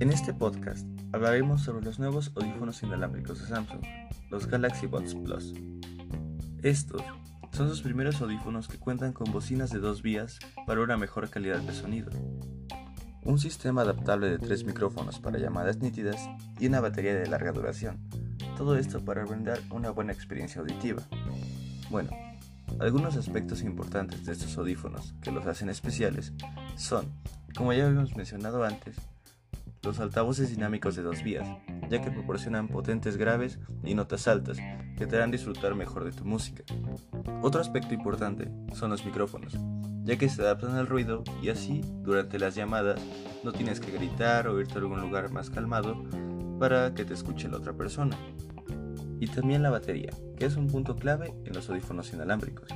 este podcast hablaremos sobre los nuevos audífonos inalámbricos de Samsung, los Galaxy Buds Plus. Estos son sus primeros audífonos que cuentan con bocinas de dos vías para una mejor calidad de sonido, un sistema adaptable de tres micrófonos para llamadas nítidas y una batería de larga duración. Todo esto para brindar una buena experiencia auditiva. Bueno, algunos aspectos importantes de estos audífonos que los hacen especiales son, como ya habíamos mencionado antes, los altavoces dinámicos de dos vías, ya que proporcionan potentes graves y notas altas que te harán disfrutar mejor de tu música. Otro aspecto importante son los micrófonos, ya que se adaptan al ruido y así, durante las llamadas, no tienes que gritar o irte a algún lugar más calmado para que te escuche la otra persona. Y también la batería, que es un punto clave en los audífonos inalámbricos.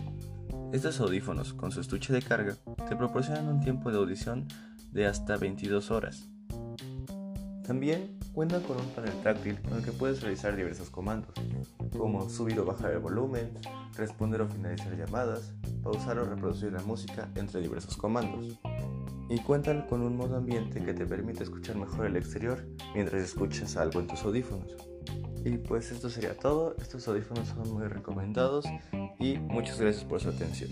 Estos audífonos, con su estuche de carga, te proporcionan un tiempo de audición de hasta 22 horas, también cuentan con un panel táctil con el que puedes realizar diversos comandos, como subir o bajar el volumen, responder o finalizar llamadas, pausar o reproducir la música, entre diversos comandos. Y cuentan con un modo ambiente que te permite escuchar mejor el exterior mientras escuchas algo en tus audífonos. Y pues esto sería todo, estos audífonos son muy recomendados y muchas gracias por su atención.